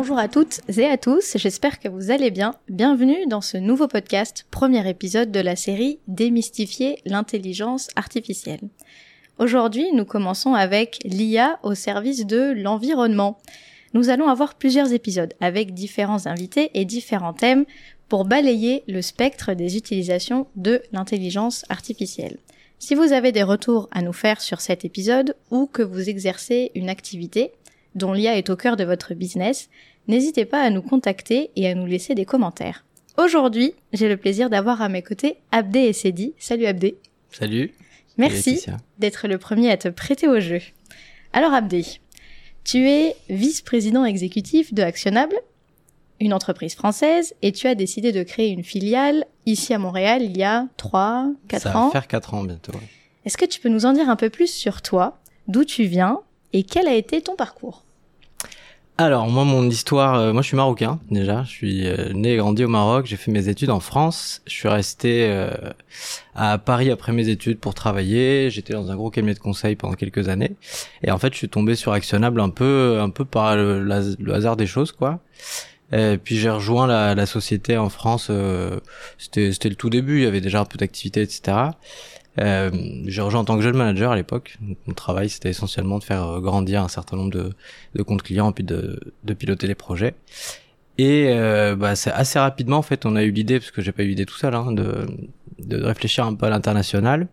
Bonjour à toutes et à tous, j'espère que vous allez bien. Bienvenue dans ce nouveau podcast, premier épisode de la série Démystifier l'intelligence artificielle. Aujourd'hui, nous commençons avec l'IA au service de l'environnement. Nous allons avoir plusieurs épisodes avec différents invités et différents thèmes pour balayer le spectre des utilisations de l'intelligence artificielle. Si vous avez des retours à nous faire sur cet épisode ou que vous exercez une activité dont l'IA est au cœur de votre business, n'hésitez pas à nous contacter et à nous laisser des commentaires. Aujourd'hui, j'ai le plaisir d'avoir à mes côtés Abdé et Sedi. Salut Abdé. Salut. Merci d'être le premier à te prêter au jeu. Alors Abdé, tu es vice-président exécutif de Actionable, une entreprise française, et tu as décidé de créer une filiale ici à Montréal il y a 3, 4 ans. Ça va faire 4 ans bientôt. Est-ce que tu peux nous en dire un peu plus sur toi, d'où tu viens et quel a été ton parcours? Alors moi mon histoire, euh, moi je suis marocain déjà, je suis euh, né et grandi au Maroc, j'ai fait mes études en France, je suis resté euh, à Paris après mes études pour travailler, j'étais dans un gros cabinet de conseil pendant quelques années. Et en fait je suis tombé sur Actionnable un peu un peu par le, hasard des choses quoi. Puis j'ai rejoint la, la, société en France, c'était le tout début, il y avait déjà un peu d'activité etc. Euh, j'ai rejoint en tant que jeune manager à l'époque. Mon travail, c'était essentiellement de faire euh, grandir un certain nombre de, de comptes clients, puis de, de piloter les projets. Et euh, bah, c'est assez rapidement, en fait, on a eu l'idée, parce que j'ai pas eu l'idée tout seul, hein, de, de réfléchir un peu à l'international.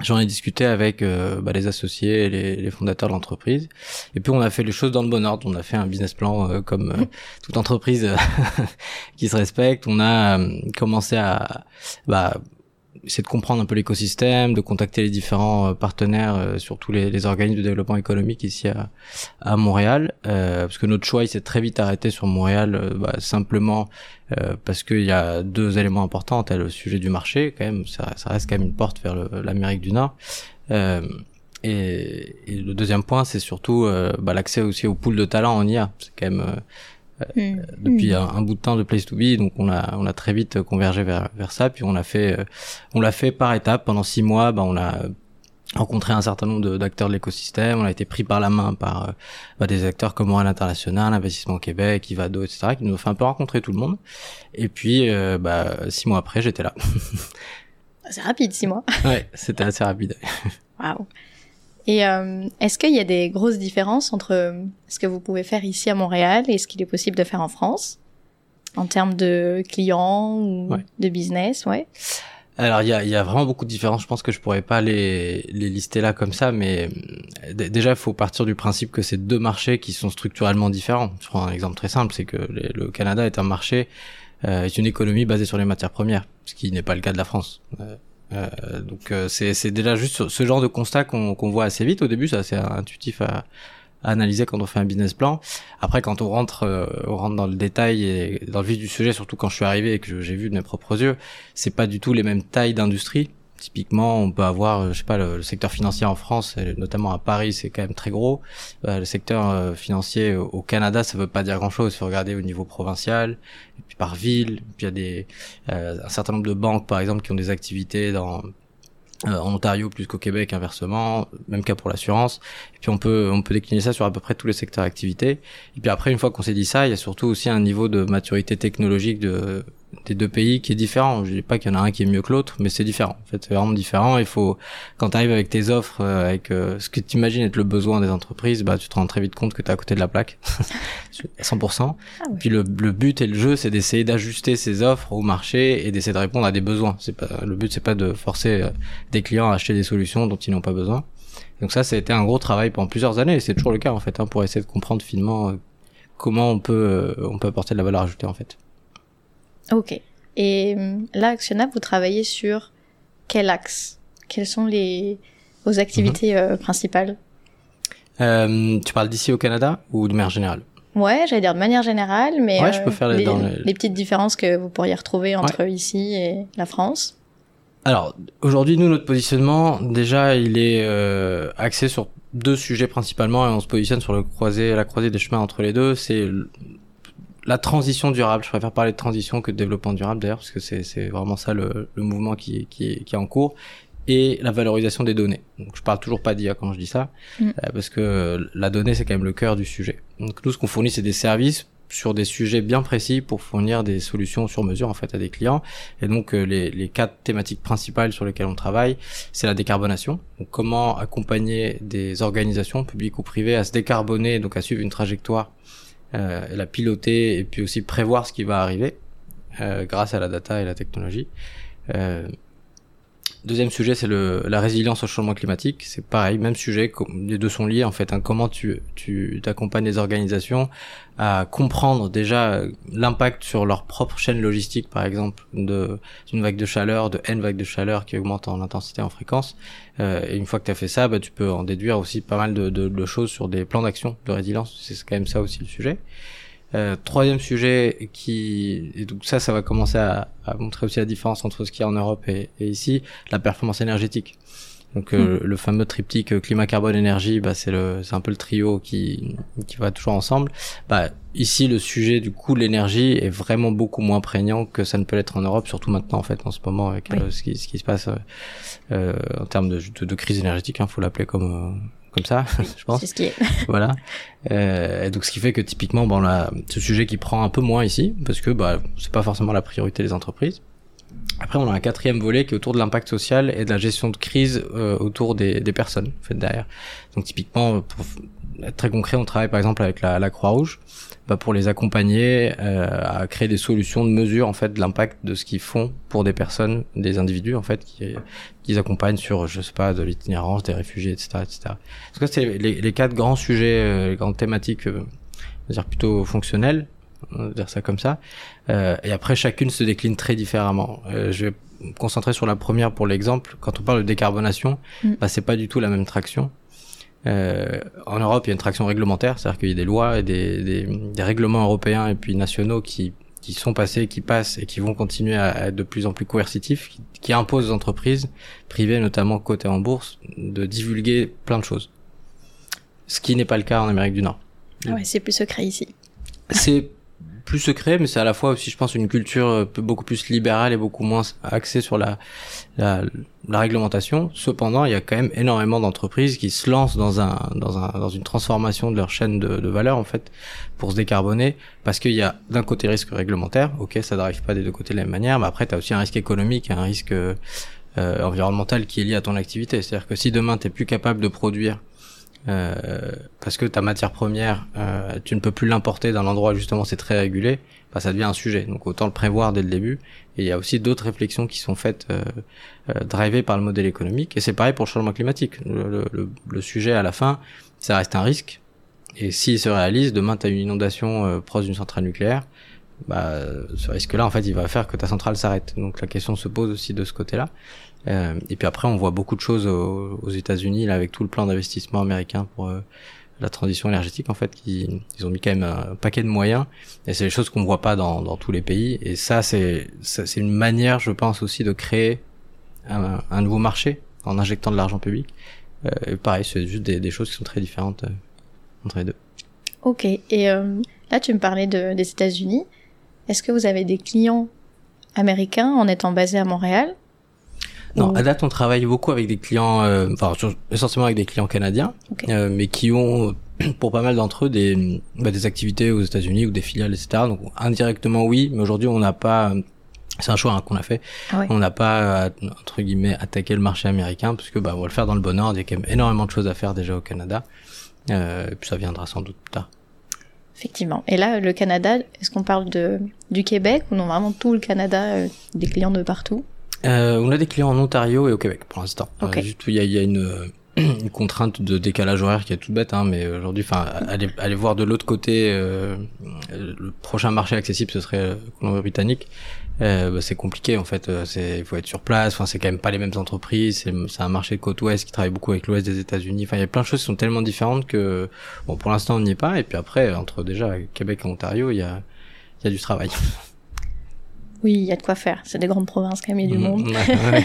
J'en ai discuté avec euh, bah, les associés et les, les fondateurs de l'entreprise. Et puis on a fait les choses dans le bon ordre. On a fait un business plan euh, comme euh, toute entreprise qui se respecte. On a commencé à bah, essayer de comprendre un peu l'écosystème, de contacter les différents euh, partenaires, euh, surtout les, les, organismes de développement économique ici à, à Montréal, euh, parce que notre choix il s'est très vite arrêté sur Montréal, euh, bah, simplement parce qu'il y a deux éléments importants, tel le sujet du marché, quand même, ça, ça reste quand même une porte vers l'Amérique du Nord. Et, et, le deuxième point, c'est surtout bah, l'accès aussi au pool de talents en IA. C'est quand même euh, hmm. depuis. Un, bout de temps de Place to Be, donc on a on a très vite convergé vers vers ça, puis on a fait euh, on l'a fait par étapes pendant six mois. Bah, on a rencontré un certain nombre d'acteurs de, l'écosystème, on a été pris par la main par euh, bah, des acteurs comme Montréal International, Investissement Québec, Ivado, etc., qui nous ont fait un peu rencontrer tout le monde. Et puis, bah, six mois après, j'étais là. C'est rapide, six mois. ouais, c'était assez rapide. Waouh. Et euh, est-ce qu'il y a des grosses différences entre euh, ce que vous pouvez faire ici à Montréal et ce qu'il est possible de faire en France? En termes de clients ou de business, ouais. Alors il y a, y a, vraiment beaucoup de différences. Je pense que je pourrais pas les, les lister là comme ça, mais euh, déjà il faut partir du principe que c'est deux marchés qui sont structurellement différents. Je prends un exemple très simple, c'est que le Canada est un marché, euh, est une économie basée sur les matières premières, ce qui n'est pas le cas de la France. Euh, euh, donc euh, c'est déjà juste ce genre de constat qu'on voit assez vite. Au début, c'est assez intuitif à, analyser quand on fait un business plan. Après, quand on rentre, euh, on rentre dans le détail et dans le vif du sujet, surtout quand je suis arrivé et que j'ai vu de mes propres yeux, c'est pas du tout les mêmes tailles d'industrie. Typiquement, on peut avoir, euh, je sais pas, le, secteur financier en France, notamment à Paris, c'est quand même très gros. Euh, le secteur euh, financier au Canada, ça veut pas dire grand-chose. Il faut regarder au niveau provincial, puis par ville. puis il y a des un certain nombre de banques, par exemple, qui ont des activités dans en Ontario plus qu'au Québec inversement, même cas pour l'assurance. Et puis on peut on peut décliner ça sur à peu près tous les secteurs d'activité. Et puis après une fois qu'on s'est dit ça, il y a surtout aussi un niveau de maturité technologique de des deux pays qui est différent. Je dis pas qu'il y en a un qui est mieux que l'autre, mais c'est différent. En fait, c'est vraiment différent. Il faut, quand tu arrives avec tes offres, euh, avec euh, ce que tu imagines être le besoin des entreprises, bah tu te rends très vite compte que tu es à côté de la plaque, 100%. Ah Puis le, le, but et le jeu, c'est d'essayer d'ajuster ces offres au marché et d'essayer de répondre à des besoins. C'est pas le but, c'est pas de forcer euh, des clients à acheter des solutions dont ils n'ont pas besoin. Donc ça, ça a été un gros travail pendant plusieurs années. et C'est toujours le cas en fait, hein, pour essayer de comprendre finement comment on peut on peut apporter de la valeur ajoutée en fait. Ok. Et euh, là, Actionnable, vous travaillez sur quel axe? Quelles sont les vos activités mhm. euh, principales? Euh, Tu parles d'ici au Canada ou de manière générale? Ouais, j'allais dire de manière générale, mais ouais, je peux faire les, petites différences que vous pourriez retrouver entre ici et la France. Alors aujourd'hui, nous, notre positionnement, déjà, il est axé sur deux sujets principalement, et on se positionne sur le croisé, la croisée des chemins entre les deux. C'est la transition durable. Je préfère parler de transition que de développement durable d'ailleurs, parce que c'est vraiment ça le, le mouvement qui, qui, est, qui est en cours. et la valorisation des données. Donc je parle toujours pas d'IA quand je dis ça, Mm. euh, parce que la donnée c'est quand même le cœur du sujet. Donc nous ce qu'on fournit c'est des services sur des sujets bien précis pour fournir des solutions sur mesure en fait à des clients. Et donc euh, les, les quatre thématiques principales sur lesquelles on travaille, c'est la décarbonation. Donc comment accompagner des organisations publiques ou privées à se décarboner, donc à suivre une trajectoire, euh, la piloter et puis aussi prévoir ce qui va arriver euh, grâce à la data et la technologie. Deuxième sujet, c'est la résilience au changement climatique. C'est pareil, même sujet. Les deux sont liés en fait. hein. Comment tu t'accompagnes les organisations à comprendre déjà l'impact sur leur propre chaîne logistique, par exemple, d'une vague de chaleur, de n vague de chaleur qui augmente en intensité, en fréquence. Euh, et une fois que tu as fait ça, bah, tu peux en déduire aussi pas mal de, de, de choses sur des plans d'action de résilience. C'est quand même ça aussi le sujet. Euh, troisième sujet qui et donc ça ça va commencer à, à montrer aussi la différence entre ce qu'il y a en Europe et, et ici la performance énergétique. Donc euh, le fameux triptyque euh, climat carbone énergie bah c'est le c'est un peu le trio qui qui va toujours ensemble. Bah ici le sujet du coût de l'énergie est vraiment beaucoup moins prégnant que ça ne peut l'être en Europe surtout maintenant en fait en ce moment avec Oui. euh, ce qui ce qui se passe en termes de, de, de crise énergétique hein, faut l'appeler comme euh, comme ça je pense C'est ce qui est. voilà. Euh, et donc ce qui fait que typiquement, bon, ce sujet qui prend un peu moins ici, parce que bah, c'est pas forcément la priorité des entreprises. Après, on a un quatrième volet qui est autour de l'impact social et de la gestion de crise euh, autour des, des personnes, en fait, derrière. Donc typiquement, pour être très concret, on travaille par exemple avec la, la Croix-Rouge bah, pour les accompagner euh, à créer des solutions de mesure en fait de l'impact de ce qu'ils font pour des personnes, des individus en fait, qui qu'ils accompagnent sur, je sais pas, de l'itinérance, des réfugiés, etc., etc. En tout cas, c'est les, les quatre grands sujets, euh, les grandes thématiques, euh, on va dire plutôt fonctionnelles, on va dire ça comme ça. Euh, et après, chacune se décline très différemment. Euh, je vais me concentrer sur la première pour l'exemple. Quand on parle de décarbonation, Mm. bah, c'est pas du tout la même traction. Euh, en Europe, il y a une traction réglementaire, c'est-à-dire qu'il y a des lois et des, des, des règlements européens et puis nationaux qui, qui sont passés, qui passent et qui vont continuer à être de plus en plus coercitifs, qui, qui imposent aux entreprises privées, notamment cotées en bourse, de divulguer plein de choses. Ce qui n'est pas le cas en Amérique du Nord. Ah ouais, c'est plus secret ici. C'est plus secret, mais c'est à la fois aussi, je pense, une culture euh, beaucoup plus libérale et beaucoup moins axée sur la, la, la réglementation. Cependant, il y a quand même énormément d'entreprises qui se lancent dans un, dans un, dans une transformation de leur chaîne de, valeur, en fait, pour se décarboner, parce qu'il y a d'un côté risque réglementaire, ok, ça n'arrive pas des deux côtés de la même manière, mais après, tu as aussi un risque économique, un risque euh, environnemental qui est lié à ton activité. C'est-à-dire que si demain, tu plus capable de produire euh, parce que ta matière première, euh, tu ne peux plus l'importer d'un endroit où justement c'est très régulé, bah, ça devient un sujet. Donc autant le prévoir dès le début. Et il y a aussi d'autres réflexions qui sont faites, euh, euh, drivées par le modèle économique. Et c'est pareil pour le changement climatique. Le, le- le- sujet à la fin, ça reste un risque. Et s'il se réalise, demain tu as une inondation euh, proche d'une centrale nucléaire, bah, ce risque-là, en fait, il va faire que ta centrale s'arrête. Donc la question se pose aussi de ce côté-là. Euh, et puis après, on voit beaucoup de choses aux, aux États-Unis là avec tout le plan d'investissement américain pour euh, la transition énergétique. En fait, qui, ils ont mis quand même un paquet de moyens. Et c'est des choses qu'on voit pas dans, dans tous les pays. Et ça, c'est une manière, je pense aussi, de créer un, un nouveau marché en injectant de l'argent public. Euh, pareil, c'est juste des, des choses qui sont très différentes euh, entre les deux. Ok. Et euh, là, tu me parlais de, des États-Unis. Est-ce que vous avez des clients américains en étant basés à Montréal Non, à date, on travaille beaucoup avec des clients, euh, enfin, essentiellement avec des clients canadiens, euh, mais qui ont, pour pas mal d'entre eux, des, bah, des activités aux États-Unis ou des filiales, etc. Donc, indirectement, oui, mais aujourd'hui, on n'a pas, euh, c'est un choix hein, qu'on a fait. Ah ouais. On n'a pas, euh, entre guillemets, attaqué le marché américain, parce que, bah, on va le faire dans le bon ordre. Il y a quand même énormément de choses à faire déjà au Canada. Euh, et puis ça viendra sans doute plus tard. Effectivement. Et là, le Canada, est-ce qu'on parle de du Québec ou non vraiment tout le Canada, euh, des clients de partout? Euh, on a des clients en Ontario et au Québec pour l'instant. Euh, juste, il y a, y a une, euh, une contrainte de décalage horaire qui est toute bête, hein, mais aujourd'hui, enfin, aller, aller voir de l'autre côté, euh, euh, le prochain marché accessible, ce serait euh, Colombie-Britannique. Euh, bah, c'est compliqué en fait. euh, C'est, il faut être sur place. Enfin, c'est quand même pas les mêmes entreprises. C'est, c'est un marché de côte ouest qui travaille beaucoup avec l'ouest des États-Unis. Enfin, il y a plein de choses qui sont tellement différentes que, bon, pour l'instant, on n'y est pas. Et puis après, entre déjà Québec et Ontario, il y a, il y a du travail. Oui, il y a de quoi faire. C'est des grandes provinces quand même, il y a du Mhm. monde.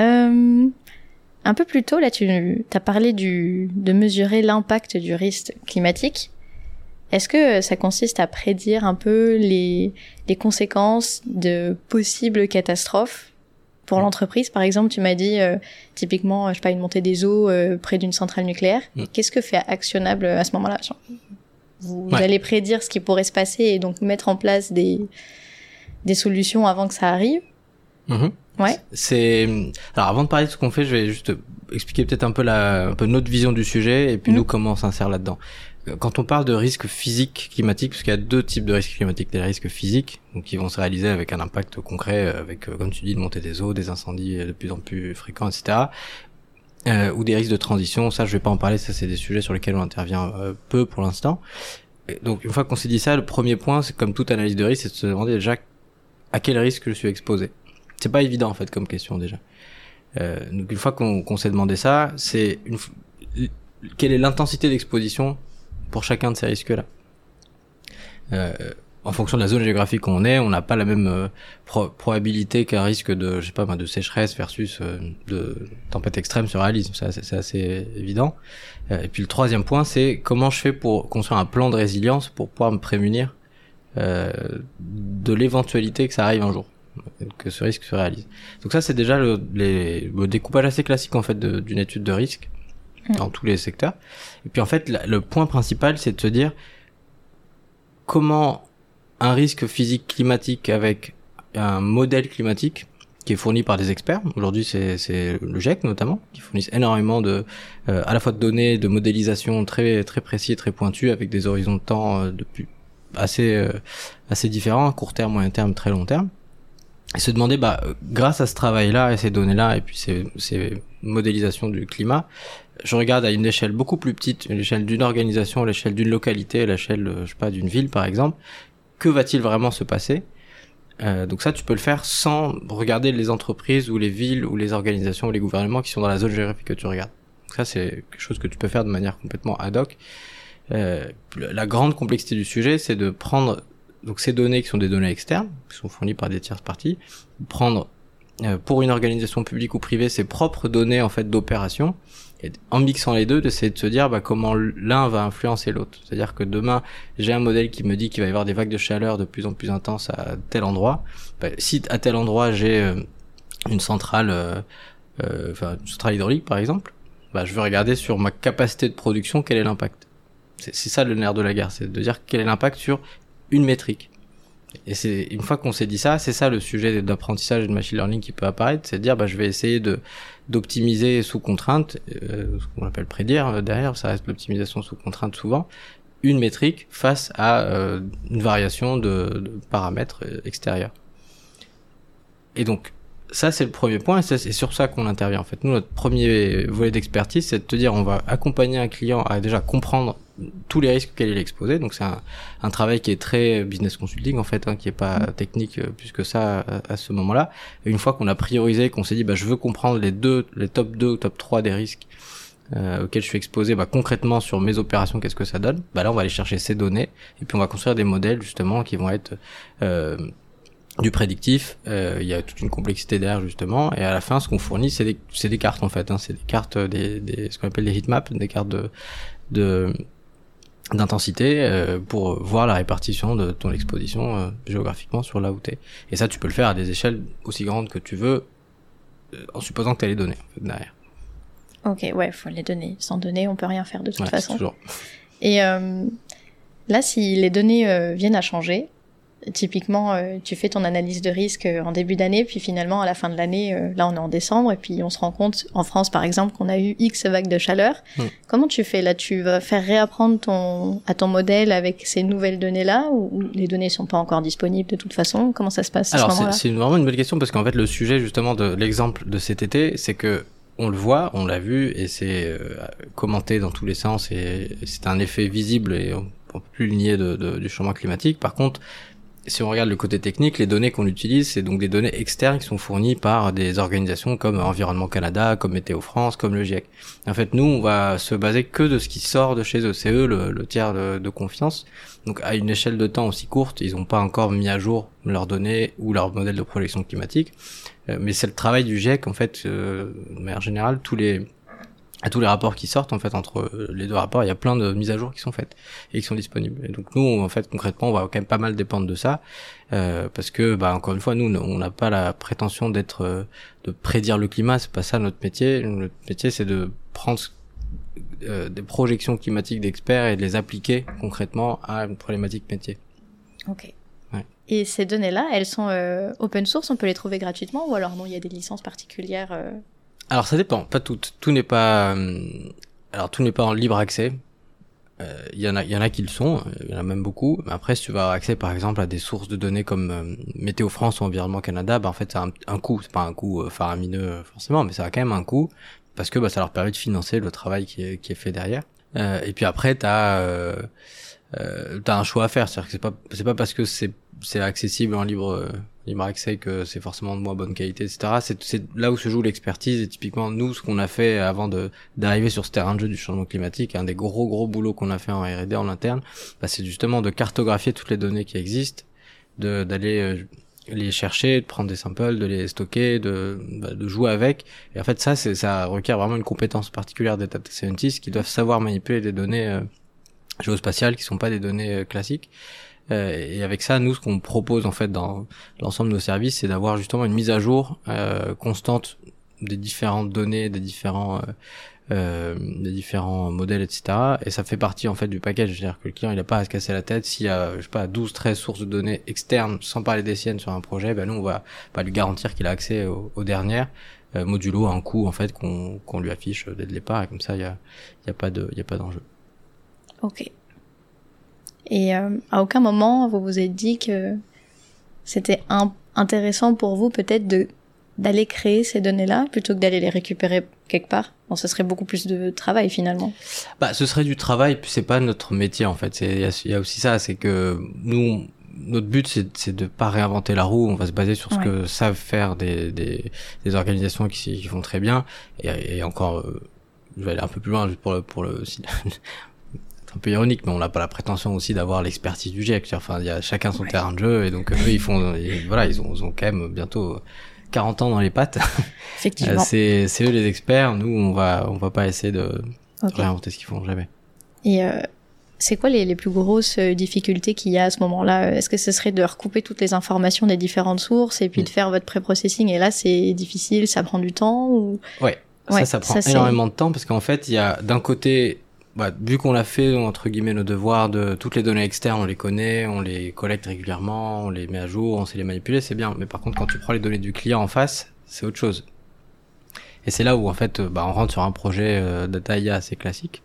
Euh, un peu plus tôt, là, tu as parlé du, de mesurer l'impact du risque climatique. Est-ce que ça consiste à prédire un peu les, les conséquences de possibles catastrophes Pour l'entreprise, par exemple, tu m'as dit euh, typiquement, je sais pas, une montée des eaux euh, près d'une centrale nucléaire. Mm. Qu'est-ce que fait actionnable à ce moment-là? Vous Ouais. allez prédire ce qui pourrait se passer et donc mettre en place des des solutions avant que ça arrive. Mhm. Ouais. C'est alors avant de parler de ce qu'on fait, je vais juste expliquer peut-être un peu la un peu notre vision du sujet et puis Mhm. nous comment on s'insère là-dedans. Euh, Quand on parle de risques physiques climatiques, parce qu'il y a deux types de risques climatiques, des risques physiques, donc qui vont se réaliser avec un impact concret, euh, avec euh, comme tu dis, une montée des eaux, des incendies de plus en plus fréquents, etc. Euh, ou des risques de transition. Ça, je vais pas en parler. Ça, c'est des sujets sur lesquels on intervient euh, peu pour l'instant. Donc, une fois qu'on s'est dit ça, le premier point, c'est comme toute analyse de risque, c'est de se demander déjà à quel risque je suis exposé. C'est pas évident en fait comme question déjà. Euh, donc une fois qu'on s'est demandé ça, c'est quelle est l'intensité d'exposition pour chacun de ces risques-là? Euh, en fonction de la zone géographique où on est, on n'a pas la même euh, pro- probabilité qu'un risque de, je sais pas, moi, de sécheresse versus de tempête extrême se réalise. Ça, c'est assez évident. Et puis le troisième point, c'est comment je fais pour construire un plan de résilience pour pouvoir me prémunir de l'éventualité que ça arrive un jour, que ce risque se réalise. Donc ça, c'est déjà le, les, le découpage assez classique en fait de- d'une étude de risque Mm. dans tous les secteurs. Et puis en fait, la- le point principal, c'est de se dire comment un risque physique climatique avec un modèle climatique qui est fourni par des experts. Aujourd'hui, c'est le GIEC notamment, qui fournissent énormément de, euh, à la fois de données, de modélisation très très précis très pointus avec des horizons de temps euh, depuis assez euh, assez différents, court terme, moyen terme, très long terme. Et se demander, bah, euh, grâce à ce travail-là et ces données-là et puis ces, ces modélisations du climat, je regarde à une échelle beaucoup plus petite, une échelle d'une organisation, l'échelle d'une localité, l'échelle, euh, je sais pas, d'une ville par exemple, que va-t-il vraiment se passer? Euh, Donc ça, tu peux le faire sans regarder les entreprises ou les villes ou les organisations ou les gouvernements qui sont dans la zone géographique que tu regardes. Donc ça, c'est quelque chose que tu peux faire de manière complètement ad hoc. Euh, la grande complexité du sujet, c'est de prendre donc ces données qui sont des données externes, qui sont fournies par des tierces parties, prendre euh, pour une organisation publique ou privée ses propres données en fait d'opération et en mixant les deux d'essayer de se dire bah, comment l'un va influencer l'autre. C'est-à-dire que demain j'ai un modèle qui me dit qu'il va y avoir des vagues de chaleur de plus en plus intenses à tel endroit. Bah, si à tel endroit j'ai euh, une centrale, enfin une centrale hydraulique par exemple, bah, je vais regarder sur ma capacité de production quel est l'impact. C'est ça le nerf de la guerre, c'est de dire quel est l'impact sur une métrique. Et c'est une fois qu'on s'est dit ça, c'est ça le sujet d'apprentissage et de machine learning qui peut apparaître, c'est de dire bah je vais essayer de d'optimiser sous contrainte, euh, ce qu'on appelle prédire euh, derrière, ça reste l'optimisation sous contrainte souvent, une métrique face à euh, une variation de, de paramètres euh, extérieurs. Et donc ça c'est le premier point et c'est sur ça qu'on intervient en fait. Nous notre premier volet d'expertise c'est de te dire on va accompagner un client à déjà comprendre tous les risques auxquels il est exposé. Donc c'est un, un travail qui est très business consulting en fait, hein, qui est pas technique euh, plus que ça à, à ce moment-là. Une fois qu'on a priorisé, qu'on s'est dit bah je veux comprendre les deux, les top 2 ou top 3 des risques euh, auxquels je suis exposé, bah concrètement sur mes opérations, qu'est-ce que ça donne? Bah là on va aller chercher ces données et puis on va construire des modèles justement qui vont être euh, du prédictif, euh, il y a toute une complexité derrière justement, et à la fin, ce qu'on fournit, c'est des, c'est des cartes en fait, hein, c'est des cartes, des, des, ce qu'on appelle des heatmaps, des cartes de, de d'intensité euh, pour voir la répartition de ton exposition euh, géographiquement sur là où t'es. Et ça, tu peux le faire à des échelles aussi grandes que tu veux, euh, en supposant que tu as les données en fait, derrière. Ok, ouais, faut les données. Sans données, on peut rien faire de toute Ouais, façon. toujours. Et euh, là, si les données euh, viennent à changer, typiquement, euh, tu fais ton analyse de risque euh, en début d'année, puis finalement, à la fin de l'année, euh, là, on est en décembre, et puis on se rend compte, en France, par exemple, qu'on a eu X vagues de chaleur. Mm. Comment tu fais là? Tu vas faire réapprendre ton, à ton modèle avec ces nouvelles données-là, ou, ou les données sont pas encore disponibles de toute façon? Comment ça se passe à Alors ce c'est vraiment une bonne question parce qu'en fait le sujet justement de l'exemple de cet été, c'est que on le voit, on l'a vu et c'est commenté dans tous les sens et c'est un effet visible et on, on peut plus le nier de, de- du changement climatique. Par contre, si on regarde le côté technique, les données qu'on utilise, c'est donc des données externes qui sont fournies par des organisations comme Environnement Canada, comme Météo France, comme le GIEC. En fait, nous, on va se baser que de ce qui sort de chez eux. C'est eux le, tiers de, de confiance. Donc, à une échelle de temps aussi courte, ils n'ont pas encore mis à jour leurs données ou leur modèle de projection climatique. Euh, mais c'est le travail du GIEC, en fait, euh, de manière générale, tous les à tous les rapports qui sortent en fait entre les deux rapports, il y a plein de mises à jour qui sont faites et qui sont disponibles. Et donc nous, en fait, concrètement, on va quand même pas mal dépendre de ça euh, parce que, bah, encore une fois, nous, on n'a pas la prétention d'être, euh, de prédire le climat. C'est pas ça notre métier. Notre métier, c'est de prendre euh, des projections climatiques d'experts et de les appliquer concrètement à une problématique métier. Ok. Et ces données-là, elles sont euh, open source, on peut les trouver gratuitement ou alors non, il y a des licences particulières euh Alors ça dépend, pas toutes. Tout n'est pas, euh, alors tout n'est pas en libre accès. Il y en a, il y en a qui le sont, il y en a même beaucoup. Après, si tu vas avoir accès, par exemple, à des sources de données comme Météo France ou Environnement Canada, bah en fait, c'est un, un coût. C'est pas un coût faramineux forcément, mais ça a quand même un coût parce que bah, ça leur permet de financer le travail qui est, qui est fait derrière. et puis après, t'as euh, euh, t'as un choix à faire. C'est-à-dire que c'est pas c'est pas parce que c'est c'est accessible en libre libre accès que c'est forcément de moins bonne qualité, etc. C'est c'est là où se joue l'expertise et typiquement nous ce qu'on a fait avant de d'arriver sur ce terrain de jeu du changement climatique, un des gros gros boulots qu'on a fait en R&D en interne, bah, c'est justement de cartographier toutes les données qui existent, de d'aller euh, les chercher, de prendre des samples, de les stocker, de, bah, de jouer avec. Et en fait, ça, c'est, ça requiert vraiment une compétence particulière des data scientists qui doivent savoir manipuler des données euh, géospatiales qui sont pas des données euh, classiques. Euh, et avec ça, nous, ce qu'on propose en fait dans l'ensemble de nos services, c'est d'avoir justement une mise à jour euh, constante des différentes données, des différents euh, des différents modèles, etc. Et ça fait partie en fait du package. C'est-à-dire que le client il a pas à se casser la tête s'il y a je sais pas 12, 13 sources de données externes, sans parler des siennes sur un projet. Ben nous on va pas lui garantir qu'il a accès aux, dernières modulo à un coût en fait qu'on qu'on lui affiche dès le départ. Et comme ça il y a y a pas de il y a pas d'enjeu. Ok. Et euh, à aucun moment vous vous êtes dit que c'était intéressant pour vous peut-être de d'aller créer ces données-là plutôt que d'aller les récupérer quelque part? Bon, ce serait beaucoup plus de travail finalement. Bah, ce serait du travail, puis c'est pas notre métier en fait. Il y, y, a aussi ça, c'est que nous, notre but c'est de pas réinventer la roue. On va se baser sur ce que savent faire des, des, des organisations qui, qui, font très bien. Et, et encore, euh, je vais aller un peu plus loin pour le pour le un peu ironique, mais on n'a pas la prétention aussi d'avoir l'expertise du GIEC. Enfin, il y a chacun son terrain de jeu, et donc eux, ils font, voilà, ils ont, ils ont quand même bientôt 40 ans dans les pattes. Effectivement. c'est, c'est eux les experts. Nous, on va, on va pas essayer de réinventer ce qu'ils font jamais. Et euh, c'est quoi les, les, plus grosses euh, difficultés qu'il y a à ce moment-là? Est-ce que ce serait de recouper toutes les informations des différentes sources et puis de mm. faire votre pré-processing? Et là, c'est difficile, ça prend du temps ou... Ouais. Ça, ça prend énormément de temps parce qu'en fait, il y a d'un côté bah, vu qu'on l'a fait entre guillemets nos devoirs de toutes les données externes, on les connaît, on les collecte régulièrement, on les met à jour, on sait les manipuler, c'est bien. Mais par contre, quand tu prends les données du client en face, c'est autre chose. Et c'est là où en fait, bah, on rentre sur un projet euh, data IA assez classique.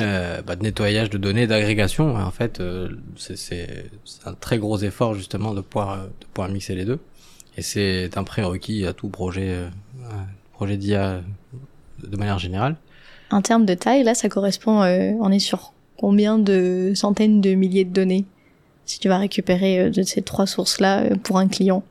Euh, bah, de nettoyage de données, d'agrégation. En fait, euh, c'est un très gros effort justement de pouvoir de pouvoir mixer les deux. Et c'est un prérequis à tout projet euh, projet d'IA de manière générale. En termes de taille, là, ça correspond, euh, on est sur combien de centaines de milliers de données si tu vas récupérer euh, de ces trois sources-là euh, pour un client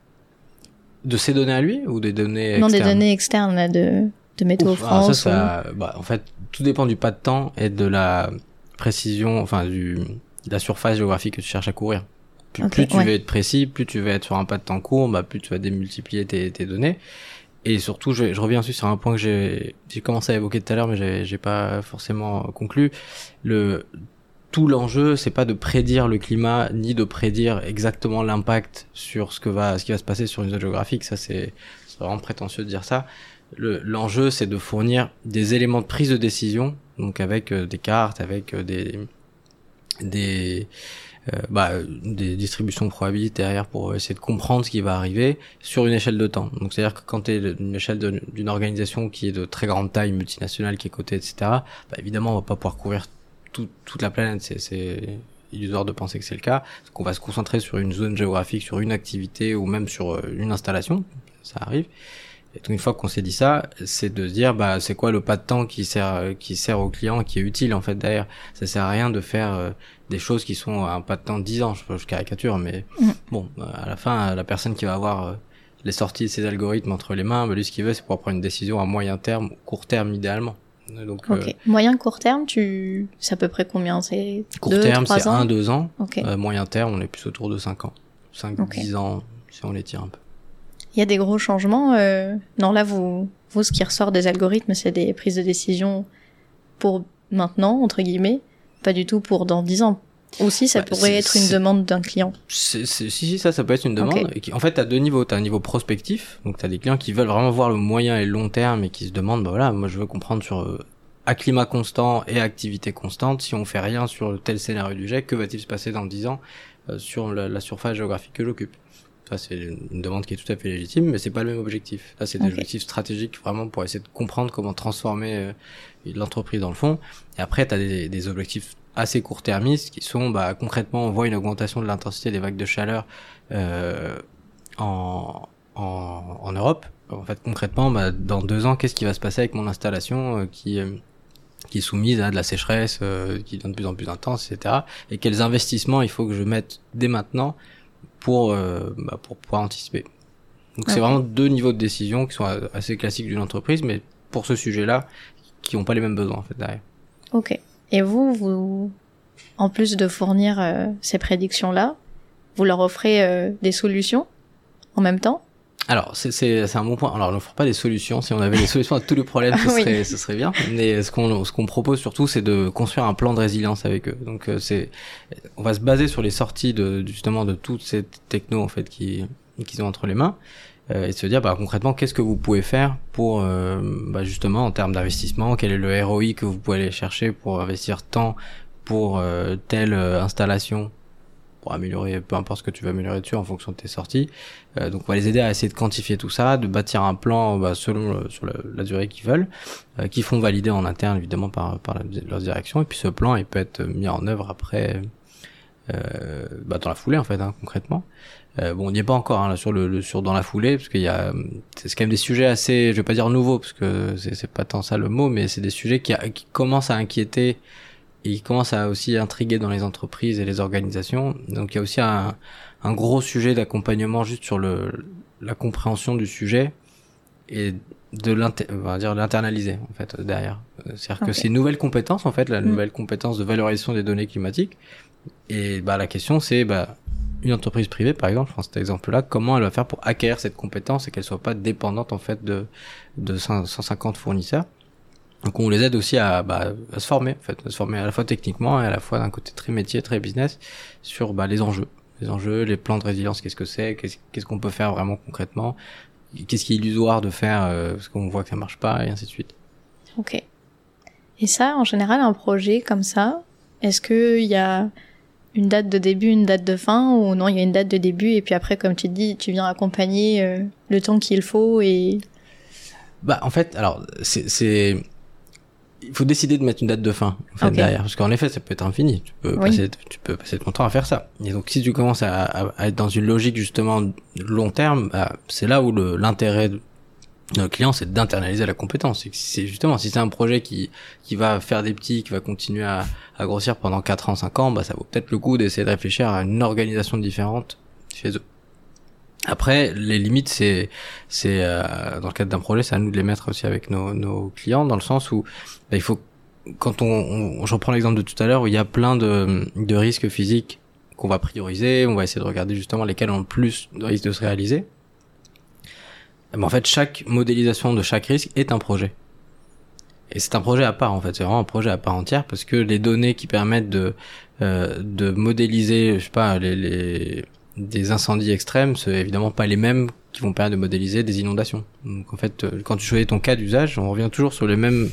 De ces données à lui ou des données externes Non, des données externes là, de, de Météo ah, France. ça, ça, bah, en fait, tout dépend du pas de temps et de la précision, enfin, du, de la surface géographique que tu cherches à courir. Plus, tu veux être précis, plus tu veux être sur un pas de temps court, bah, plus tu vas démultiplier tes, tes données. Et surtout, je, reviens sur un point que j'ai commencé à évoquer tout à l'heure, mais j'ai pas forcément conclu. Le tout l'enjeu, c'est pas de prédire le climat ni de prédire exactement l'impact sur ce que va ce qui va se passer sur une zone géographique. Ça, c'est vraiment prétentieux de dire ça. L'enjeu, c'est de fournir des éléments de prise de décision, donc avec euh, des cartes, avec euh, des des bah, des distributions de probabilité derrière pour essayer de comprendre ce qui va arriver sur une échelle de temps. Donc c'est-à-dire que quand tu es une échelle d'une organisation qui est de très grande taille, multinationale, qui est cotée, etc., bah, évidemment on va pas pouvoir couvrir tout, toute la planète. C'est illusoire de penser que c'est le cas. Donc on va se concentrer sur une zone géographique, sur une activité ou même sur euh, une installation. Ça arrive. Et donc une fois qu'on s'est dit ça, c'est de se dire bah c'est quoi le pas de temps qui sert qui sert au client qui est utile en fait derrière. Ça sert à rien de faire euh, des choses qui sont à un pas de temps de 10 ans, je, je caricature, mais mm. bon, à la fin, la personne qui va avoir euh, les sorties de ces algorithmes entre les mains, bah, lui, ce qu'il veut, c'est pouvoir prendre une décision à moyen terme, court terme idéalement. Donc, euh, moyen court terme, tu, c'est à peu près combien? C'est court terme, c'est 1 2 ans. Euh, moyen terme, on est plus autour de 5 ans. 5 10 ans si on les tire un peu. Il y a des gros changements. Euh... Non, là vous vous, ce qui ressort des algorithmes, c'est des prises de décision pour maintenant, entre guillemets, pas du tout pour dans 10 ans. Aussi, ça Bah, pourrait être une demande d'un client. Si, si, ça, ça peut être une demande. Ok. Et qui- en fait, t'as deux niveaux. T'as un niveau prospectif, donc t'as des clients qui veulent vraiment voir le moyen et le long terme et qui se demandent, bah voilà, moi je veux comprendre sur euh, à climat constant et activité constante, si on fait rien sur tel scénario du jet, que va-t-il se passer dans 10 ans euh, sur la, la surface géographique que j'occupe? Ça, c'est une demande qui est tout à fait légitime, mais c'est pas le même objectif. Là, c'est des Ok. objectifs stratégiques vraiment pour essayer de comprendre comment transformer euh, l'entreprise dans le fond. Et après, t'as des, des objectifs assez court-termistes qui sont bah, concrètement on voit une augmentation de l'intensité des vagues de chaleur euh, en, en, en Europe. En fait concrètement bah, dans deux ans qu'est-ce qui va se passer avec mon installation euh, qui euh, qui est soumise à de la sécheresse euh, qui devient de plus en plus intense etc. Et quels investissements il faut que je mette dès maintenant pour euh, bah, pour pouvoir anticiper. Donc c'est vraiment deux niveaux de décision qui sont assez classiques d'une entreprise mais pour ce sujet-là qui n'ont pas les mêmes besoins en fait derrière. Ok. Et vous, vous, en plus de fournir euh, ces prédictions-là, vous leur offrez euh, des solutions en même temps? Alors, c'est- c'est c'est un bon point. Alors, on n'offre pas des solutions. Si on avait des solutions à tous les problèmes, ce Oui. serait, ce serait bien. Mais ce qu'on ce qu'on propose surtout, c'est de construire un plan de résilience avec eux. Donc, euh, c'est, on va se baser sur les sorties de justement de toutes ces technos en fait qui qu'ils ont entre les mains euh, et se dire bah concrètement qu'est-ce que vous pouvez faire pour euh, bah, justement en termes d'investissement, quel est le ROI que vous pouvez aller chercher pour investir tant pour euh, telle euh, installation pour améliorer peu importe ce que tu veux améliorer dessus en fonction de tes sorties euh, donc on va les aider à essayer de quantifier tout ça, de bâtir un plan bah, selon le- sur la durée qu'ils veulent, euh, qu'ils font valider en interne évidemment par, par leur direction. Et puis ce plan il peut être mis en œuvre après euh, bah, dans la foulée en fait hein, concrètement. Euh, bon on n'y est pas encore hein, sur le, le- sur dans la foulée parce qu'il y a c'est quand même des sujets assez je vais pas dire nouveaux parce que c'est pas tant ça le mot mais c'est des sujets qui, qui commencent à inquiéter et qui commencent à aussi intriguer dans les entreprises et les organisations. Donc il y a aussi un, un gros sujet d'accompagnement juste sur le la compréhension du sujet et de l'inter- on va dire l'internaliser en fait derrière. C'est-à-dire Ok. que c'est une nouvelle compétence en fait, la Mm. nouvelle compétence de valorisation des données climatiques. Et bah la question c'est bah une entreprise privée par exemple, je prends cet exemple-là, comment elle va faire pour acquérir cette compétence et qu'elle soit pas dépendante en fait de de 100 150 fournisseurs? Donc on les aide aussi à, bah, à se former, en fait, à se former à la fois techniquement et à la fois d'un côté très métier, très business, sur bah, les enjeux, les enjeux, les plans de résilience, qu'est-ce que c'est, qu'est-ce qu'on peut faire vraiment concrètement, qu'est-ce qui est illusoire de faire euh, parce qu'on voit que ça marche pas et ainsi de suite. Ok. Et ça, en général, un projet comme ça, est-ce qu'il y a une date de début, une date de fin, ou non, il y a une date de début, et puis après, comme tu dis, tu viens accompagner euh, le temps qu'il faut, et... Bah en fait, alors c'est il faut décider de mettre une date de fin en fait derrière parce qu'en effet ça peut être infini. Tu peux Oui. passer tu peux passer ton temps à faire ça. Et donc si tu commences à, à- à être dans une logique justement long terme, bah, c'est là où l'intérêt de notre client c'est d'internaliser la compétence. C'est justement si c'est un projet qui qui va faire des petits, qui va continuer à, à grossir pendant 4 ans, 5 ans, bah ça vaut peut-être le coup d'essayer de réfléchir à une organisation différente chez eux. Après, les limites, c'est, c'est euh, dans le cadre d'un projet, c'est à nous de les mettre aussi avec nos, nos clients, dans le sens où bah, il faut, quand on, on je reprends l'exemple de tout à l'heure, où il y a plein de, de risques physiques qu'on va prioriser, on va essayer de regarder justement lesquels ont le plus de risques de se réaliser. Mais en fait, chaque modélisation de chaque risque est un projet. Et c'est un projet à part en fait, c'est vraiment un projet à part entière parce que les données qui permettent de euh, de modéliser, je sais pas, les, les des incendies extrêmes, c'est évidemment pas les mêmes qui vont permettre de modéliser des inondations. Donc en fait, euh, quand tu choisis ton cas d'usage, on revient toujours sur le même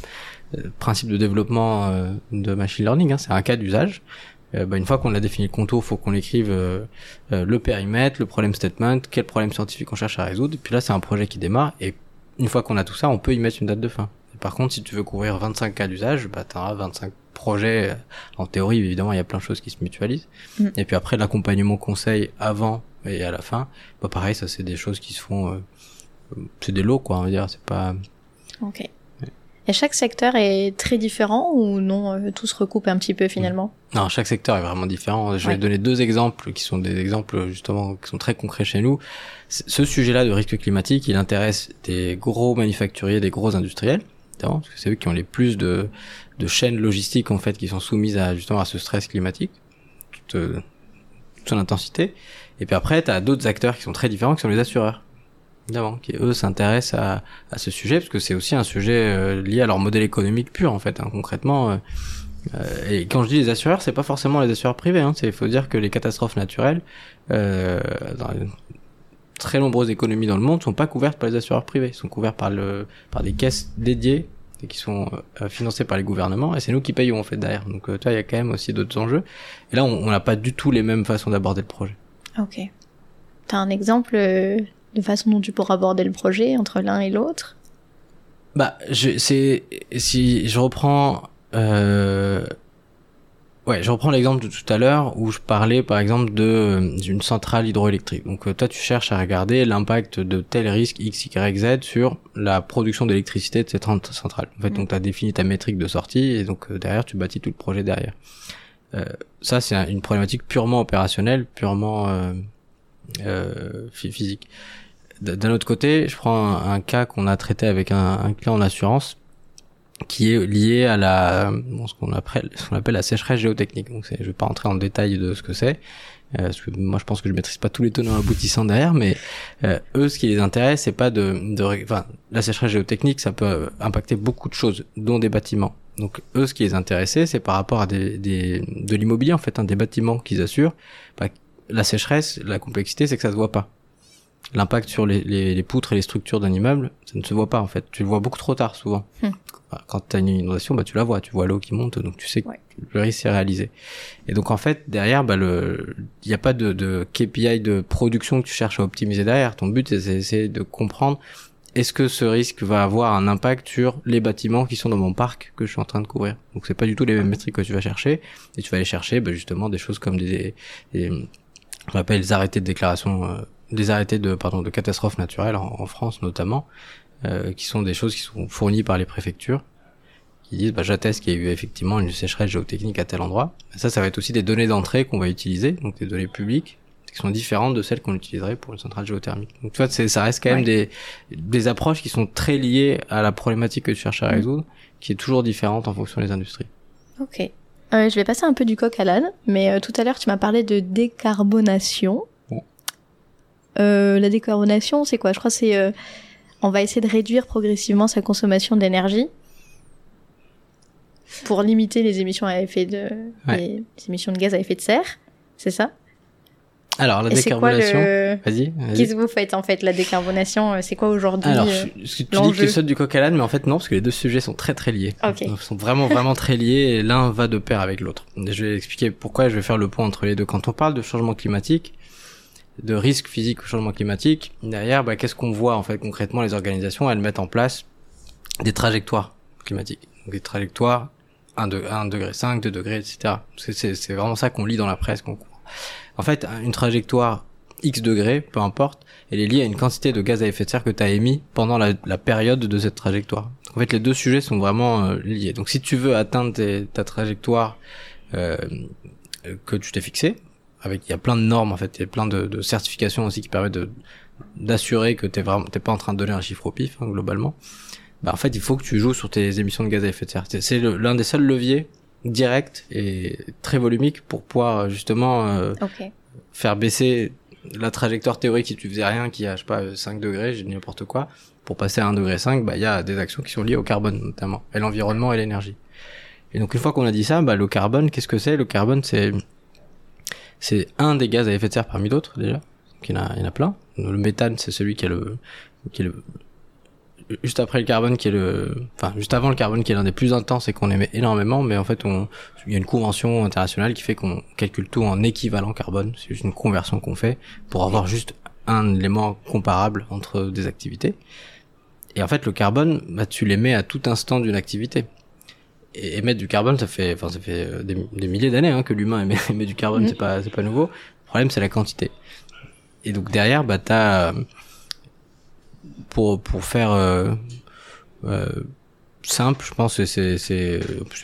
euh, principe de développement euh, de machine learning. Hein, c'est un cas d'usage. Bah, une fois qu'on a défini le contour, faut qu'on écrive le périmètre, le problème statement, quel problème scientifique on cherche à résoudre. Et puis là, c'est un projet qui démarre. Et une fois qu'on a tout ça, on peut y mettre une date de fin. Par contre, si tu veux couvrir 25 cas d'usage, bah, tu auras 25 projets. euh, En théorie, évidemment, il y a plein de choses qui se mutualisent. Mm. Et puis après, l'accompagnement conseil avant et à la fin, bah, pareil, ça, c'est des choses qui se font... euh, c'est des lots, quoi, on va dire. C'est pas... Ok. Et chaque secteur est très différent, ou non, euh, tout se recoupe un petit peu finalement? Non, chaque secteur est vraiment différent. Je vais donner deux exemples qui sont des exemples justement qui sont très concrets chez nous. Ce sujet-là de risque climatique, il intéresse des gros manufacturiers, des gros industriels, évidemment, parce que c'est eux qui ont les plus de, de chaînes logistiques en fait qui sont soumises à justement à ce stress climatique, toute, euh, toute son intensité. Et puis après, tu as d'autres acteurs qui sont très différents, qui sont les assureurs. Évidemment, qui eux s'intéressent à, à ce sujet parce que c'est aussi un sujet euh, lié à leur modèle économique pur en fait. Hein, concrètement, euh, et quand je dis les assureurs, c'est pas forcément les assureurs privés. Hein, il faut dire que les catastrophes naturelles, dans très nombreuses économies dans le monde, sont pas couvertes par les assureurs privés. Sont couverts par le par des caisses dédiées et qui sont euh, financées par les gouvernements. Et c'est nous qui payons en fait derrière. Donc euh, toi, il y a quand même aussi d'autres enjeux. Et là, on n'a pas du tout les mêmes façons d'aborder le projet. Ok. T'as un exemple euh, de façon dont tu pourras aborder le projet entre l'un et l'autre? Bah, je, c'est si je reprends, euh, ouais, je reprends l'exemple de tout à l'heure où je parlais par exemple de d'une centrale hydroélectrique. Donc euh, toi, tu cherches à regarder l'impact de tel risque x, y, z sur la production d'électricité de cette cent- centrale. En fait, Mhm. donc tu as défini ta métrique de sortie et donc euh, derrière, tu bâtis tout le projet derrière. Euh, ça, c'est un- une problématique purement opérationnelle, purement euh, euh, phy- physique. D'un autre côté, je prends un, un cas qu'on a traité avec un, un client en assurance qui est lié à la bon, ce qu'on appelle ce qu'on appelle la sécheresse géotechnique. Donc je vais pas rentrer en détail de ce que c'est euh, parce que moi je pense que je maîtrise pas tous les tenants aboutissants derrière mais euh, eux ce qui les intéresse c'est pas de de enfin la sécheresse géotechnique ça peut impacter beaucoup de choses dont des bâtiments. Donc eux ce qui les intéressait c'est par rapport à des, des de l'immobilier en fait hein, des bâtiments qu'ils assurent bah, la sécheresse la complexité c'est que ça se voit pas l'impact sur les, les, les poutres et les structures d'un immeuble, ça ne se voit pas en fait. Tu le vois beaucoup trop tard souvent. Hmm. Quand tu as une inondation, bah, tu la vois, tu vois l'eau qui monte, donc tu sais que le risque est réalisé. Et donc en fait, derrière, bah, le, il n'y a pas de, de KPI de production que tu cherches à optimiser derrière. Ton but, c'est c'est de comprendre est-ce que ce risque va avoir un impact sur les bâtiments qui sont dans mon parc que je suis en train de couvrir? Donc c'est pas du tout les mêmes métriques que tu vas chercher, et tu vas aller chercher bah, justement des choses comme des, des on appelle les arrêtés de déclaration euh, des arrêtés de pardon de catastrophes naturelles en, en France notamment euh, qui sont des choses qui sont fournies par les préfectures qui disent bah, j'atteste qu'il y a eu effectivement une sécheresse géotechnique à tel endroit Et ça ça va être aussi des données d'entrée qu'on va utiliser donc des données publiques qui sont différentes de celles qu'on utiliserait pour une centrale géothermique donc tu vois c'est ça reste quand même Ouais. des des approches qui sont très liées à la problématique que tu cherches à Mhm. résoudre qui est toujours différente en fonction des industries Ok. Euh, je vais passer un peu du coq à l'âne, mais euh, tout à l'heure tu m'as parlé de décarbonation. Euh, la décarbonation, c'est quoi? Je crois que c'est euh, on va essayer de réduire progressivement sa consommation d'énergie pour limiter les émissions à effet de Ouais. les, émissions de gaz à effet de serre. C'est ça? Alors la Et décarbonation le vas-y vas-y. Qu'est-ce que vous faites en fait la décarbonation? Euh, C'est quoi aujourd'hui Alors, euh, je- tu dis que saute du coq à l'âne, mais en fait non, parce que les deux sujets sont très très liés. Ils sont vraiment vraiment très liés et l'un va de pair avec l'autre. Je vais expliquer pourquoi et je vais faire le point entre les deux. Quand on parle de changement climatique, de risque physique au changement climatique, derrière, bah, qu'est-ce qu'on voit en fait concrètement Les organisations, elles mettent en place des trajectoires climatiques. Donc, des trajectoires 1, de, 1 degré 5, 2 degrés, etc. C'est- vraiment ça qu'on lit dans la presse. qu'on. En fait, une trajectoire X degrés, peu importe, elle est liée à une quantité de gaz à effet de serre que tu as émis pendant la, période de cette trajectoire. En fait, les deux sujets sont vraiment euh, liés. Donc, si tu veux atteindre ta trajectoire euh, que tu t'es fixée, avec il y a plein de normes en fait, il y a plein de, de certifications aussi qui permettent de d'assurer que t'es vraiment t'es pas en train de donner un chiffre au pif hein, globalement. Bah, en fait, il faut que tu joues sur tes émissions de gaz à effet de serre. C'est- l'un des seuls leviers directs et très volumiques pour pouvoir justement euh, faire baisser la trajectoire théorique si tu faisais rien qui a je sais pas euh, 5 degrés j'ai n'importe quoi pour passer à 1 degré 5 bah il y a des actions qui sont liées au carbone notamment et l'environnement et l'énergie et donc une fois qu'on a dit ça bah le carbone qu'est-ce que c'est? Le carbone c'est c'est un des gaz à effet de serre parmi d'autres déjà il y en a il y en a plein. Le méthane c'est celui qui est le qui est le juste après le carbone qui est le enfin juste avant le carbone qui est l'un des plus intenses et qu'on émet énormément mais en fait on il y a une convention internationale qui fait qu'on calcule tout en équivalent carbone. C'est juste une conversion qu'on fait pour avoir juste un élément comparable entre des activités. Et en fait le carbone bah tu l'émets à tout instant d'une activité et émettre du carbone ça fait enfin ça fait euh, des, des milliers d'années hein, que l'humain émet, émet du carbone Mhm. c'est pas c'est pas nouveau le problème c'est la quantité et donc derrière bah t'as euh, pour pour faire euh, euh, simple, je pense que c'est c'est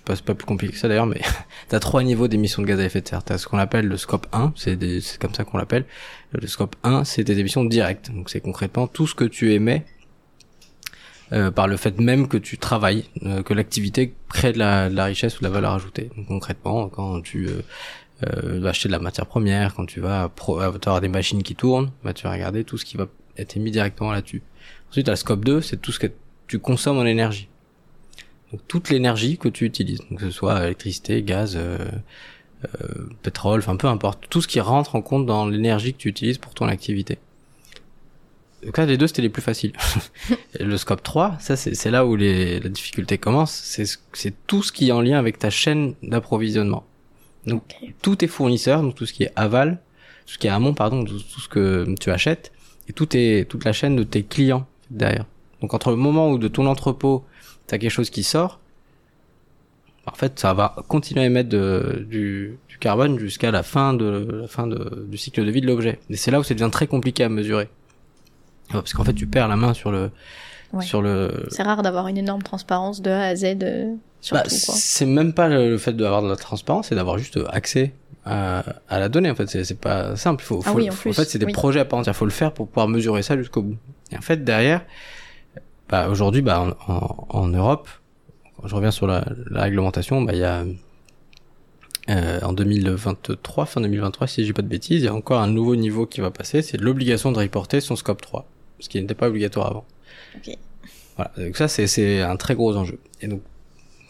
pas c'est pas plus compliqué que ça d'ailleurs, mais t'as trois niveaux d'émissions de gaz à effet de serre. T'as ce qu'on appelle le scope 1, c'est des- c'est comme ça qu'on l'appelle. Le scope 1, c'est des émissions directes. Donc c'est concrètement tout ce que tu émets euh, par le fait même que tu travailles, euh, que l'activité crée de la, de la richesse ou de la valeur ajoutée. Donc, concrètement, quand tu euh, euh, vas acheter de la matière première, quand tu vas pro- avoir des machines qui tournent, bah, tu vas regarder tout ce qui va été mis directement là-dessus. Ensuite, le scope 2, c'est tout ce que tu consommes en énergie. Donc toute l'énergie que tu utilises, que ce soit électricité, gaz, pétrole, enfin peu importe, tout ce qui rentre en compte dans l'énergie que tu utilises pour ton activité. Donc là, les deux, c'était les plus faciles. le scope 3, ça, c'est là où les, la difficulté commence. C'est tout ce qui est en lien avec ta chaîne d'approvisionnement. Donc, tous tes fournisseurs, donc tout ce qui est aval, tout ce qui est amont, pardon, tout, ce que tu achètes, et tout est, toute la chaîne de tes clients derrière. Donc, entre le moment où de ton entrepôt, tu as quelque chose qui sort, en fait, ça va continuer à émettre de, du, du, carbone jusqu'à la fin de la fin de, du cycle de vie de l'objet. Et c'est là où ça devient très compliqué à mesurer parce qu'en fait tu perds la main sur le sur le c'est rare d'avoir une énorme transparence de A à Z euh, sur bah, c'est même pas le, fait d'avoir de la transparence c'est d'avoir juste accès à, à, la donnée en fait. C'est pas simple. Il faut, ah oui, en, fait c'est des projets à part entière. Faut le faire pour pouvoir mesurer ça jusqu'au bout. Et en fait derrière bah aujourd'hui bah en, en, Europe quand je reviens sur la, la réglementation bah il y a euh, en 2023, fin 2023, si j'ai pas de bêtises, il y a encore un nouveau niveau qui va passer, c'est l'obligation de reporter son scope 3 ce qui n'était pas obligatoire avant. Okay. Voilà, donc ça c'est un très gros enjeu. Et donc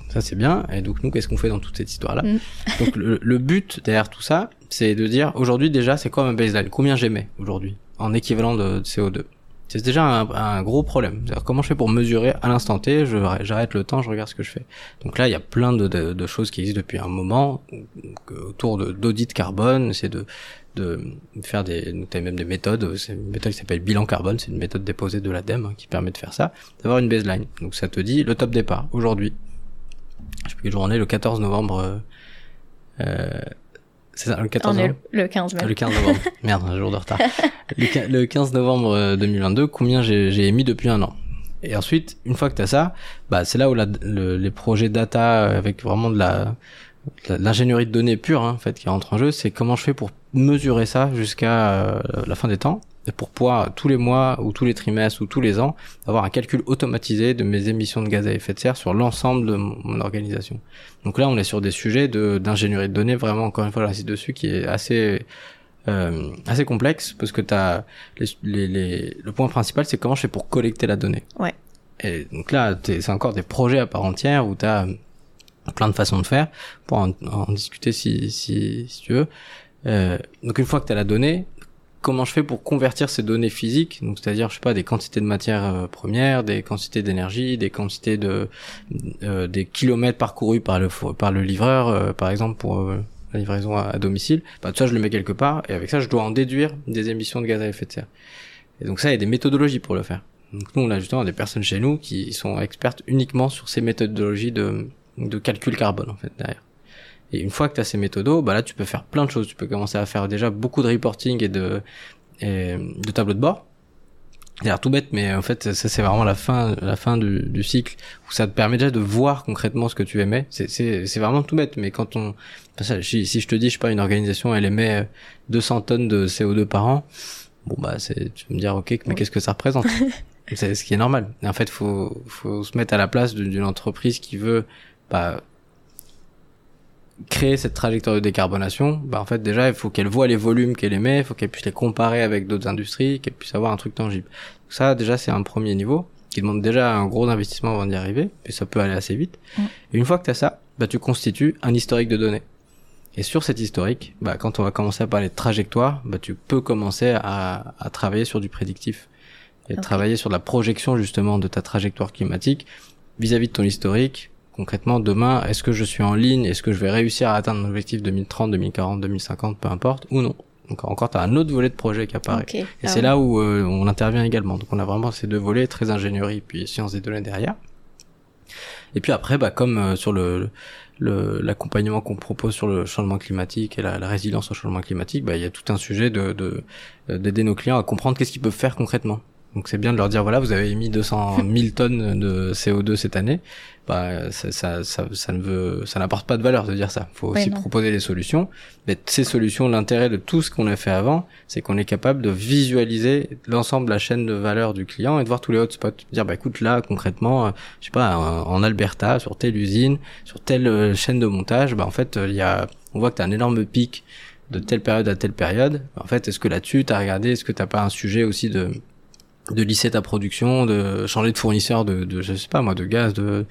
ça c'est bien. Et donc nous, qu'est-ce qu'on fait dans toute cette histoire-là mm. Donc le, le, but derrière tout ça, c'est de dire aujourd'hui déjà, c'est quoi ma baseline? Combien j'émets aujourd'hui en équivalent de, CO2 c'est déjà un, gros problème. Comment je fais pour mesurer à l'instant T J'arrête le temps, je regarde ce que je fais. Donc là, il y a plein de, choses qui existent depuis un moment autour d'audit carbone. C'est de faire des, même des méthodes, c'est une méthode qui s'appelle bilan carbone, c'est une méthode déposée de l'ADEME hein, qui permet de faire ça, d'avoir une baseline. Donc ça te dit le top départ, aujourd'hui. Je sais plus quelle journée, le 14 novembre, euh, c'est ça, le 14 novembre Le 15 Le 15 novembre. Merde, un jour de retard. Le, 15 novembre 2022, euh, combien j'ai émis depuis un an? Et ensuite, une fois que tu as ça, bah c'est là où la, les projets data avec vraiment de la l'ingénierie de données pure hein, en fait qui rentre en jeu, c'est comment je fais pour mesurer ça jusqu'à euh, la fin des temps pour pouvoir tous les mois ou tous les trimestres ou tous les ans avoir un calcul automatisé de mes émissions de gaz à effet de serre sur l'ensemble de mon, organisation. Donc là, on est sur des sujets d'ingénierie de, données vraiment encore une fois j'insiste dessus qui est assez euh, assez complexe parce que as les, les, le point principal c'est comment je fais pour collecter la donnée. Ouais. Et donc là, c'est encore des projets à part entière où tu as plein de façons de faire pour en, discuter si, si, si, tu veux. Euh, donc une fois que tu as la donnée, comment je fais pour convertir ces données physiques, donc c'est-à-dire je sais pas des quantités de matières euh, premières, des quantités d'énergie, des quantités de euh, des kilomètres parcourus par le par le livreur euh, par exemple pour la livraison à, domicile, bah tout ça je le mets quelque part et avec ça je dois en déduire des émissions de gaz à effet de serre. Et donc ça il y a des méthodologies pour le faire. Donc nous on a justement des personnes chez nous qui sont expertes uniquement sur ces méthodologies de de calcul carbone en fait derrière. Et une fois que tu as ces méthodos, bah là tu peux faire plein de choses. Tu peux commencer à faire déjà beaucoup de reporting et de et de tableaux de bord. C'est tout bête, mais en fait ça c'est vraiment la fin la fin du, du, cycle où ça te permet déjà de voir concrètement ce que tu émets. C'est c'est c'est vraiment tout bête, mais quand on si, si je te dis je sais pas une organisation elle émet 200 tonnes de CO2 par an, bon bah c'est tu vas me dire ok mais qu'est-ce que ça représente? C'est ce qui est normal. en fait faut faut se mettre à la place d'une entreprise qui veut bah, créer cette trajectoire de décarbonation, bah en fait déjà il faut qu'elle voit les volumes qu'elle émet, il faut qu'elle puisse les comparer avec d'autres industries, qu'elle puisse avoir un truc tangible. ça déjà c'est un premier niveau qui demande déjà un gros investissement avant d'y arriver, et ça peut aller assez vite. Mm. Et une fois que tu as ça, bah tu constitues un historique de données. Et sur cet historique, bah quand on va commencer à parler de trajectoire, bah tu peux commencer à, à travailler sur du prédictif et travailler sur la projection justement de ta trajectoire climatique vis-à-vis -vis de ton historique, concrètement demain, est-ce que je suis en ligne, est-ce que je vais réussir à atteindre mon objectif 2030, 2040, 2050, peu importe, ou non. Donc encore, tu as un autre volet de projet qui apparaît. Et ah c'est là où euh, on intervient également. Donc on a vraiment ces deux volets, très ingénierie, puis sciences des données derrière. Et puis après, bah, comme euh, sur le l'accompagnement qu'on propose sur le changement climatique et la, résilience au changement climatique, bah, il y a tout un sujet de d'aider nos clients à comprendre qu'est-ce qu'ils peuvent faire concrètement. Donc c'est bien de leur dire voilà vous avez émis 200 000 tonnes de CO2 cette année. Bah ça ça ça, ça ne veut ça n'apporte pas de valeur de dire ça. Il faut aussi proposer des solutions. Mais ces solutions, l'intérêt de tout ce qu'on a fait avant, c'est qu'on est capable de visualiser l'ensemble de la chaîne de valeur du client et de voir tous les hotspots. Dire bah écoute là concrètement, euh, je sais pas en Alberta sur telle usine, sur telle euh, chaîne de montage, bah en fait il y a on voit que tu as un énorme pic de telle période à telle période. En fait, est-ce que là-dessus, tu as regardé, est-ce que t'as pas un sujet aussi de de lisser ta production, de changer de fournisseur de, de je sais pas moi, de gaz, de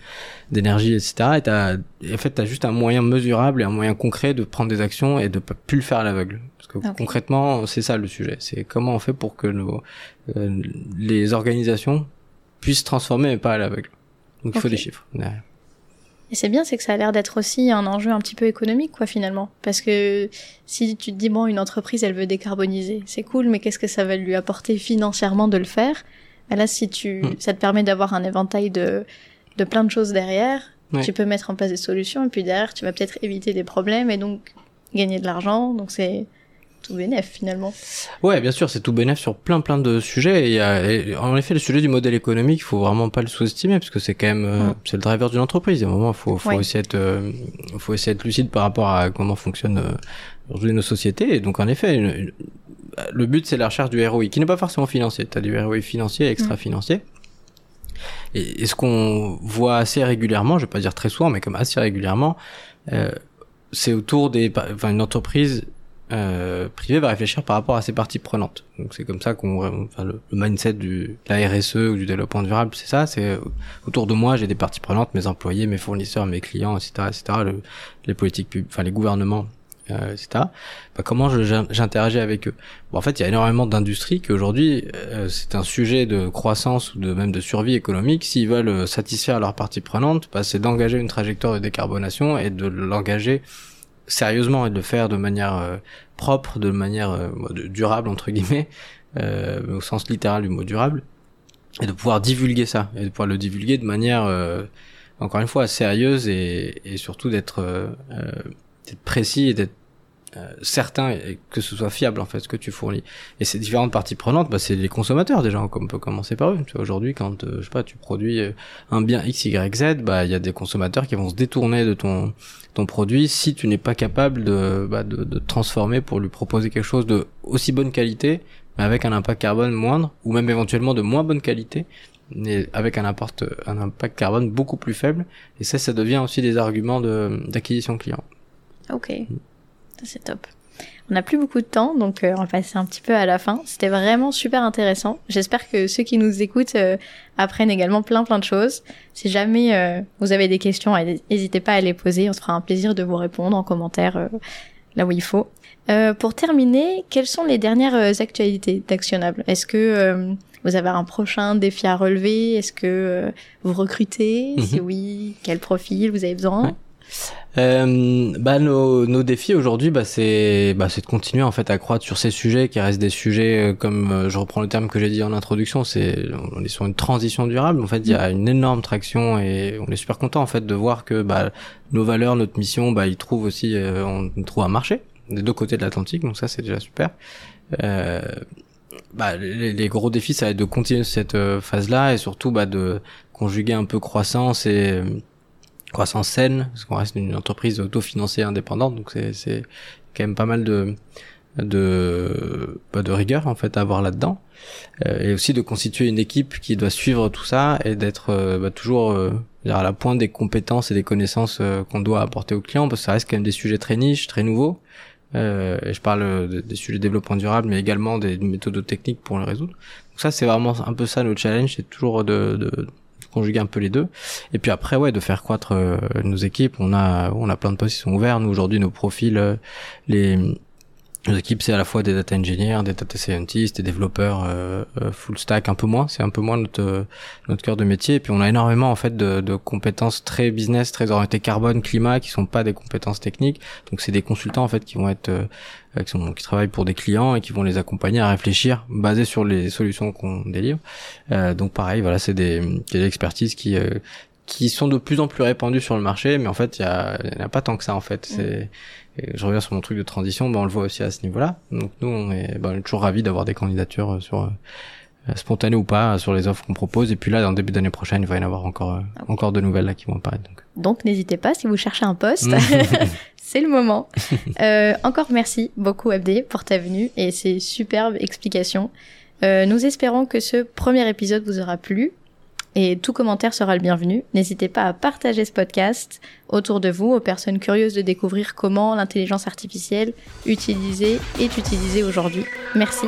d'énergie, etc. Et, t'as, et en fait, t'as juste un moyen mesurable et un moyen concret de prendre des actions et de pas plus le faire à l'aveugle. Parce que concrètement, c'est ça le sujet. C'est comment on fait pour que nos euh, les organisations puissent transformer, mais pas à l'aveugle. Donc il faut des chiffres. Et c'est bien, c'est que ça a l'air d'être aussi un enjeu un petit peu économique, quoi, finalement. Parce que si tu te dis, bon, une entreprise, elle veut décarboniser, c'est cool, mais qu'est-ce que ça va lui apporter financièrement de le faire? Bah Là, si tu, hmm. ça te permet d'avoir un éventail de, de plein de choses derrière, tu peux mettre en place des solutions, et puis derrière, tu vas peut-être éviter des problèmes, et donc gagner de l'argent. Donc c'est, tout bénéf finalement. Ouais, bien sûr, c'est tout bénéf sur plein plein de sujets. Et, en effet, le sujet du modèle économique, il faut vraiment pas le sous-estimer parce que c'est quand même euh, c'est le driver d'une entreprise. À un moment, faut faut essayer être euh, faut essayer d'être lucide par rapport à comment fonctionnent euh, aujourd'hui nos sociétés. Et donc en effet, le but c'est la recherche du ROI, qui n'est pas forcément financier. Tu as du ROI financier et extra-financier. Et, et, ce qu'on voit assez régulièrement, je vais pas dire très souvent, mais comme assez régulièrement, c'est autour des, enfin une entreprise euh, privé va réfléchir par rapport à ses parties prenantes. Donc c'est comme ça qu'on, enfin le, mindset du de la RSE ou du développement durable, c'est ça. C'est autour de moi, j'ai des parties prenantes, mes employés, mes fournisseurs, mes clients, etc., etc. Le, les politiques publiques, enfin les gouvernements, euh, etc. Bah, comment j'interagis avec eux? Bon, En fait, il y a énormément d'industries qui aujourd'hui, euh, c'est un sujet de croissance ou de même de survie économique. S'ils veulent euh, satisfaire leurs parties prenantes, bah, c'est d'engager une trajectoire de décarbonation et de l'engager sérieusement et de le faire de manière euh, propre, de manière euh, durable entre guillemets, euh, au sens littéral du mot durable, et de pouvoir divulguer ça et de pouvoir le divulguer de manière encore une fois sérieuse et, et surtout d'être précis et d'être certain que ce soit fiable en fait ce que tu fournis et ces différentes parties prenantes bah, c'est les consommateurs déjà on peut commencer par eux tu vois aujourd'hui quand je sais pas tu produis un bien x y z bah il y a des consommateurs qui vont se détourner de ton ton produit si tu n'es pas capable de, bah, de, de, transformer pour lui proposer quelque chose de aussi bonne qualité, mais avec un impact carbone moindre, ou même éventuellement de moins bonne qualité, mais avec un impact, un impact carbone beaucoup plus faible. Et ça, ça devient aussi des arguments d'acquisition client. Ok, ça c'est top. On n'a plus beaucoup de temps, donc euh, on va passer un petit peu à la fin. C'était vraiment super intéressant. J'espère que ceux qui nous écoutent euh, apprennent également plein plein de choses. Si jamais euh, vous avez des questions, n'hésitez pas à les poser. On se fera un plaisir de vous répondre en commentaire là où il faut. pour terminer, quelles sont les dernières actualités d'Actionnable Est-ce que vous avez un prochain défi à relever? Est-ce que vous recrutez? Si mhm. oui, quel profil vous avez besoin? Euh, bah nos, nos défis aujourd'hui bah c'est bah c'est de continuer en fait à croître sur ces sujets qui restent des sujets euh, comme euh, je reprends le terme que j'ai dit en introduction c'est on est sur une transition durable en fait il y a mm. une énorme traction et on est super content en fait de voir que bah nos valeurs notre mission bah ils trouvent aussi euh, on trouve un marché des deux côtés de l'Atlantique donc ça c'est déjà super euh, bah, les, les, gros défis ça va être de continuer cette phase là et surtout bah de conjuguer un peu croissance et croissance saine, parce qu'on reste une entreprise autofinancée indépendante, donc c'est, quand même pas mal de de bah, de rigueur en fait à avoir là-dedans. Euh, et aussi de constituer une équipe qui doit suivre tout ça et d'être euh, bah, toujours euh, à la pointe des compétences et des connaissances qu'on doit apporter aux clients parce que ça reste quand même des sujets très niches très nouveaux. Et je parle des sujets de développement durable mais également des méthodes techniques pour le résoudre. Donc ça c'est vraiment un peu ça le challenge c'est toujours de, de conjuguer un peu les deux. Et puis après, ouais, de faire croître euh, nos équipes. On a, on a plein de postes qui sont ouverts. Nous aujourd'hui, nos profils, euh, les nos équipes, c'est à la fois des data engineers, des data scientists, des développeurs euh, full stack, un peu moins. C'est un peu moins notre notre cœur de métier. Et puis on a énormément en fait de, de compétences très business, très orientées carbone, climat, qui sont pas des compétences techniques. Donc c'est des consultants en fait qui vont être qui, sont, qui travaillent pour des clients et qui vont les accompagner à réfléchir basé sur les solutions qu'on délivre. Euh, donc pareil, voilà, c'est des, des expertises qui euh, qui sont de plus en plus répandues sur le marché, mais en fait, il y, a, a pas tant que ça en fait. Mm. C'est je reviens sur mon truc de transition, ben on le voit aussi à ce niveau-là. Donc nous, on est, ben, on est toujours ravis d'avoir des candidatures euh, sur euh, spontanées ou pas sur les offres qu'on propose. Et puis là, dans le début d'année prochaine, il va y en avoir encore euh, encore de nouvelles là qui vont apparaître. Donc, donc n'hésitez pas si vous cherchez un poste. c'est le moment. Euh, encore merci beaucoup Abdé pour ta venue et ces superbes explications. Euh, nous espérons que ce premier épisode vous aura plu et tout commentaire sera le bienvenu. N'hésitez pas à partager ce podcast autour de vous aux personnes curieuses de découvrir comment l'intelligence artificielle utilisée est utilisée aujourd'hui. Merci